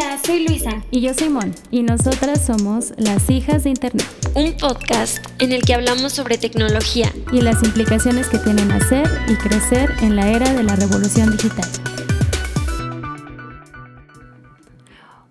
Hola, soy Luisa. Y yo soy Mon. Y nosotras somos las hijas de Internet. Un podcast en el que hablamos sobre tecnología. Y las implicaciones que tienen hacer y crecer en la era de la revolución digital.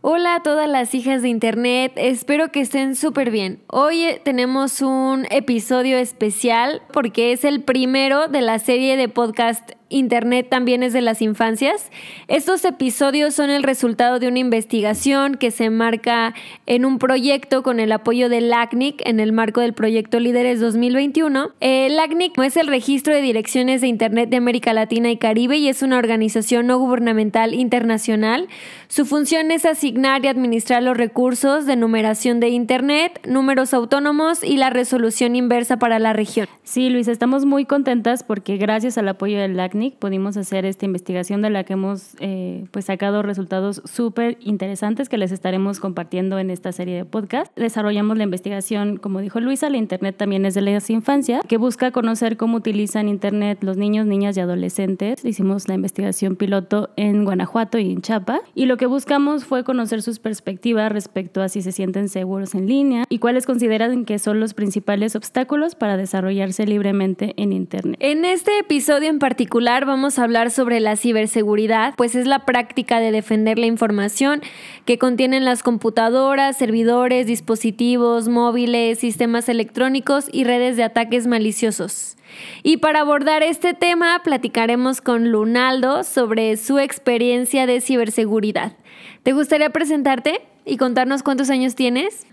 Hola a todas las hijas de Internet, espero que estén súper bien. Hoy eh, tenemos un episodio especial porque es el primero de la serie de podcast Internet también es de las infancias. Estos episodios son el resultado de una investigación que se marca en un proyecto con el apoyo del LACNIC en el marco del proyecto Líderes 2021. El LACNIC es el registro de direcciones de Internet de América Latina y Caribe y es una organización no gubernamental internacional. Su función es asignar y administrar los recursos de numeración de Internet, números autónomos y la resolución inversa para la región. Sí, Luis, estamos muy contentas porque gracias al apoyo del LACNIC pudimos hacer esta investigación de la que hemos eh, pues sacado resultados súper interesantes que les estaremos compartiendo en esta serie de podcast. Desarrollamos la investigación, como dijo Luisa, la Internet también es de la infancia, que busca conocer cómo utilizan Internet los niños, niñas y adolescentes. Hicimos la investigación piloto en Guanajuato y en Chapa y lo que buscamos fue conocer sus perspectivas respecto a si se sienten seguros en línea y cuáles consideran que son los principales obstáculos para desarrollarse libremente en Internet. En este episodio en particular, vamos a hablar sobre la ciberseguridad, pues es la práctica de defender la información que contienen las computadoras, servidores, dispositivos, móviles, sistemas electrónicos y redes de ataques maliciosos. Y para abordar este tema platicaremos con Lunaldo sobre su experiencia de ciberseguridad. ¿Te gustaría presentarte y contarnos cuántos años tienes?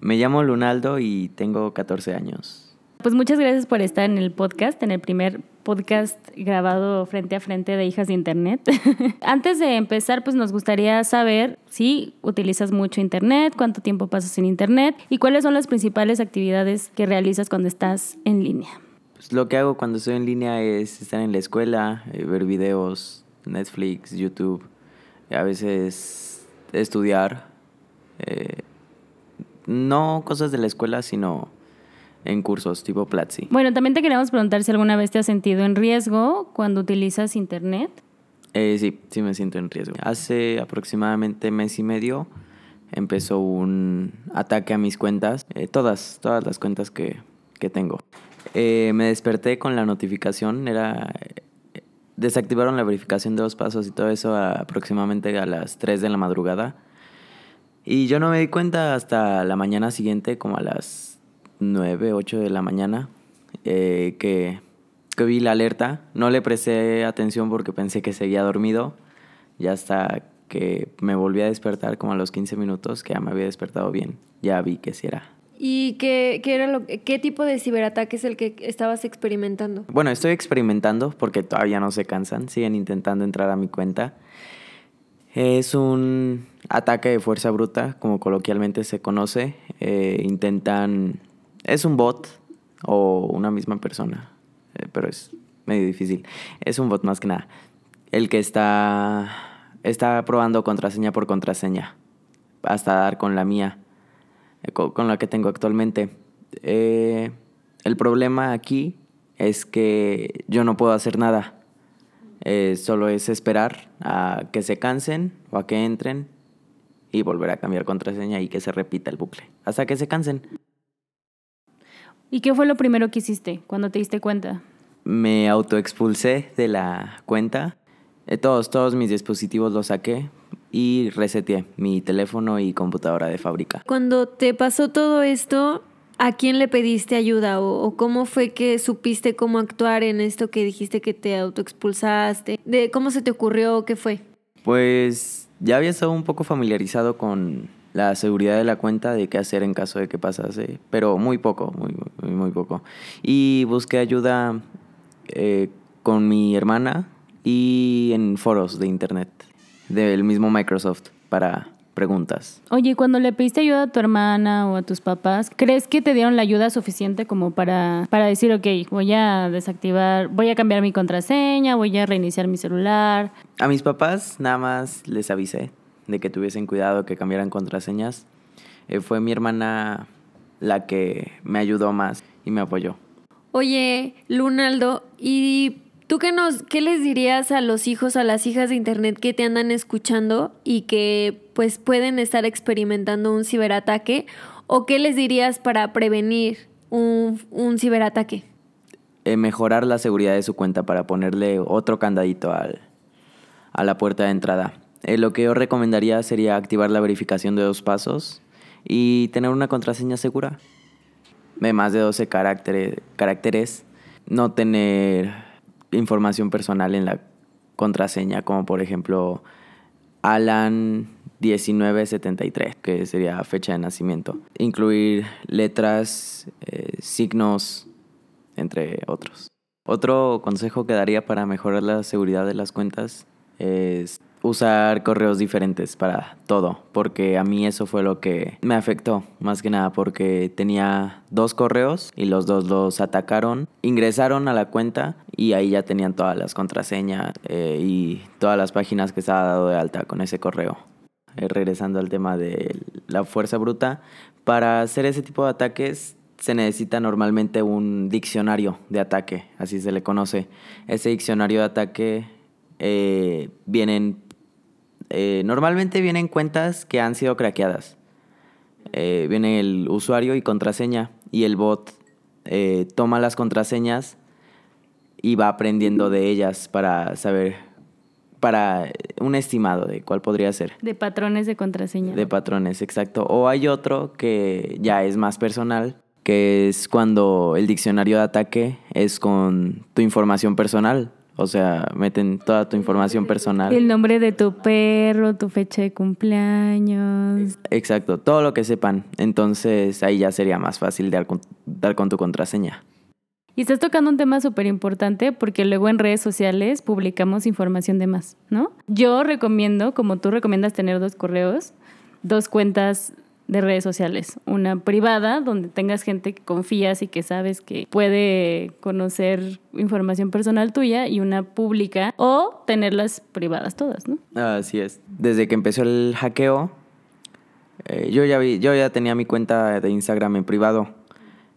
Me llamo Lunaldo y tengo 14 años. Pues muchas gracias por estar en el podcast, en el primer podcast grabado frente a frente de Hijas de Internet. Antes de empezar, pues nos gustaría saber si utilizas mucho Internet, cuánto tiempo pasas en Internet y cuáles son las principales actividades que realizas cuando estás en línea. Pues lo que hago cuando estoy en línea es estar en la escuela, eh, ver videos, Netflix, YouTube, a veces estudiar. Eh, no cosas de la escuela, sino en cursos tipo Platzi. Bueno, también te queríamos preguntar si alguna vez te has sentido en riesgo cuando utilizas Internet. Eh, sí, sí me siento en riesgo. Hace aproximadamente mes y medio empezó un ataque a mis cuentas, eh, todas, todas las cuentas que, que tengo. Eh, me desperté con la notificación, era... Desactivaron la verificación de dos pasos y todo eso aproximadamente a las 3 de la madrugada. Y yo no me di cuenta hasta la mañana siguiente, como a las 9, 8 de la mañana, eh, que, que, vi la alerta. No le presté atención porque pensé que seguía dormido. Ya hasta que me volví a despertar como a los 15 minutos, que ya me había despertado bien, ya vi que sí era. ¿Y qué, qué, era lo, qué tipo de ciberataque es el que estabas experimentando? Bueno, estoy experimentando porque todavía no se cansan, siguen intentando entrar a mi cuenta. Es un ataque de fuerza bruta, como coloquialmente se conoce. Eh, intentan es un bot o una misma persona, eh, pero es medio difícil. Es un bot más que nada. El que está, está probando contraseña por contraseña hasta dar con la mía, eh, con, la que tengo actualmente. Eh, el problema aquí es que yo no puedo hacer nada. solo es esperar a que se cansen o a que entren y volver a cambiar contraseña y que se repita el bucle hasta que se cansen. ¿Y qué fue lo primero que hiciste cuando te diste cuenta? Me autoexpulsé de la cuenta. Eh, todos, todos mis dispositivos los saqué y reseteé mi teléfono y computadora de fábrica. Cuando te pasó todo esto, ¿a quién le pediste ayuda o, cómo fue que supiste cómo actuar en esto que dijiste que te autoexpulsaste? ¿De cómo se te ocurrió? ¿Qué fue? Pues ya había estado un poco familiarizado con la seguridad de la cuenta de qué hacer en caso de que pasase, pero muy poco, muy, muy, muy poco. Y busqué ayuda eh, con mi hermana y en foros de internet del mismo Microsoft para preguntas. Oye, cuando le pediste ayuda a tu hermana o a tus papás, ¿crees que te dieron la ayuda suficiente como para, para decir, ok, voy a desactivar, voy a cambiar mi contraseña, voy a reiniciar mi celular? A mis papás nada más les avisé de que tuviesen cuidado, que cambiaran contraseñas. Eh, fue mi hermana la que me ayudó más y me apoyó. Oye, Lunaldo, ¿y ¿Tú qué, nos, qué les dirías a los hijos, a las hijas de Internet que te andan escuchando y que pues pueden estar experimentando un ciberataque? ¿O qué les dirías para prevenir un, un ciberataque? Eh, mejorar la seguridad de su cuenta para ponerle otro candadito al, a la puerta de entrada. Eh, lo que yo recomendaría sería activar la verificación de dos pasos y tener una contraseña segura de más de 12 caracteres, no tener información personal en la contraseña, como por ejemplo Alan 1973, que sería fecha de nacimiento. Incluir letras, eh, signos, entre otros. Otro consejo que daría para mejorar la seguridad de las cuentas es usar correos diferentes para todo, porque a mí eso fue lo que me afectó, más que nada porque tenía dos correos y los dos los atacaron, ingresaron a la cuenta y ahí ya tenían todas las contraseñas eh, y todas las páginas que estaba dado de alta con ese correo. Eh, regresando al tema de la fuerza bruta, para hacer ese tipo de ataques se necesita normalmente un diccionario de ataque, así se le conoce. Ese diccionario de ataque eh, vienen eh, normalmente vienen cuentas que han sido craqueadas. Eh, viene el usuario y contraseña y el bot eh, toma las contraseñas y va aprendiendo de ellas para saber, para un estimado de cuál podría ser. De patrones de contraseña. De patrones, exacto. O hay otro que ya es más personal, que es cuando el diccionario de ataque es con tu información personal. O sea, meten toda tu información personal. El nombre de tu perro, tu fecha de cumpleaños. Exacto, todo lo que sepan. Entonces ahí ya sería más fácil dar con, dar con tu contraseña. Y estás tocando un tema súper importante porque luego en redes sociales publicamos información de más, ¿no? Yo recomiendo, como tú recomiendas tener dos correos, dos cuentas de redes sociales. Una privada, donde tengas gente que confías y que sabes que puede conocer información personal tuya, y una pública, o tenerlas privadas todas, ¿no? Así es. Desde que empezó el hackeo, eh, yo, ya vi, yo ya tenía mi cuenta de Instagram en privado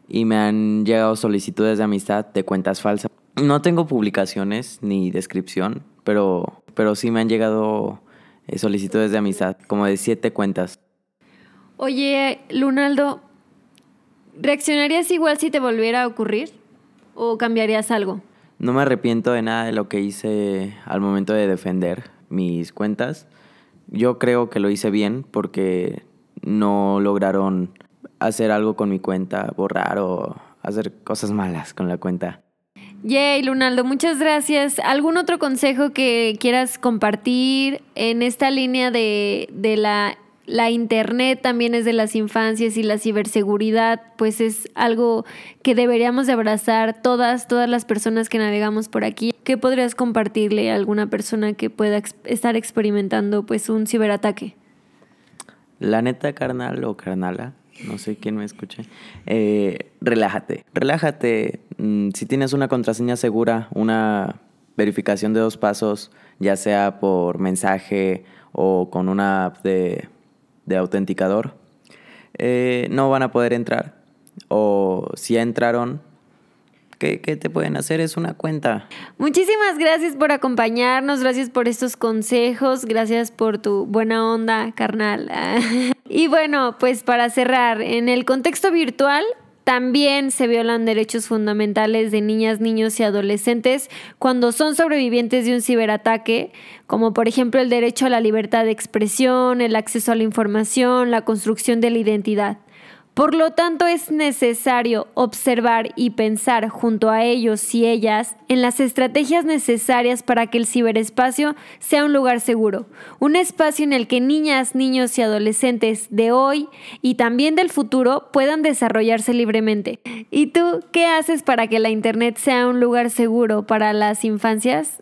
y me han llegado solicitudes de amistad de cuentas falsas. No tengo publicaciones ni descripción, pero, pero sí me han llegado eh, solicitudes de amistad, como de siete cuentas. Oye, Lunaldo, ¿reaccionarías igual si te volviera a ocurrir? ¿O cambiarías algo? No me arrepiento de nada de lo que hice al momento de defender mis cuentas. Yo creo que lo hice bien porque no lograron hacer algo con mi cuenta, borrar o hacer cosas malas con la cuenta. Yay, Lunaldo, muchas gracias. ¿Algún otro consejo que quieras compartir en esta línea de, de la la internet también es de las infancias y la ciberseguridad pues es algo que deberíamos de abrazar todas, todas las personas que navegamos por aquí. ¿Qué podrías compartirle a alguna persona que pueda estar experimentando pues un ciberataque? La neta carnal o carnala, no sé quién me escuche, eh, relájate, relájate. Mm, si tienes una contraseña segura, una verificación de dos pasos, ya sea por mensaje o con una app de de autenticador, eh, no van a poder entrar. O si entraron, ¿qué, ¿qué, te pueden hacer? Es una cuenta. Muchísimas gracias por acompañarnos, gracias por estos consejos, gracias por tu buena onda, carnal. y bueno, pues para cerrar, en el contexto virtual, también se violan derechos fundamentales de niñas, niños y adolescentes cuando son sobrevivientes de un ciberataque, como por ejemplo el derecho a la libertad de expresión, el acceso a la información, la construcción de la identidad. Por lo tanto, es necesario observar y pensar junto a ellos y ellas en las estrategias necesarias para que el ciberespacio sea un lugar seguro, un espacio en el que niñas, niños y adolescentes de hoy y también del futuro puedan desarrollarse libremente. ¿Y tú qué haces para que la Internet sea un lugar seguro para las infancias?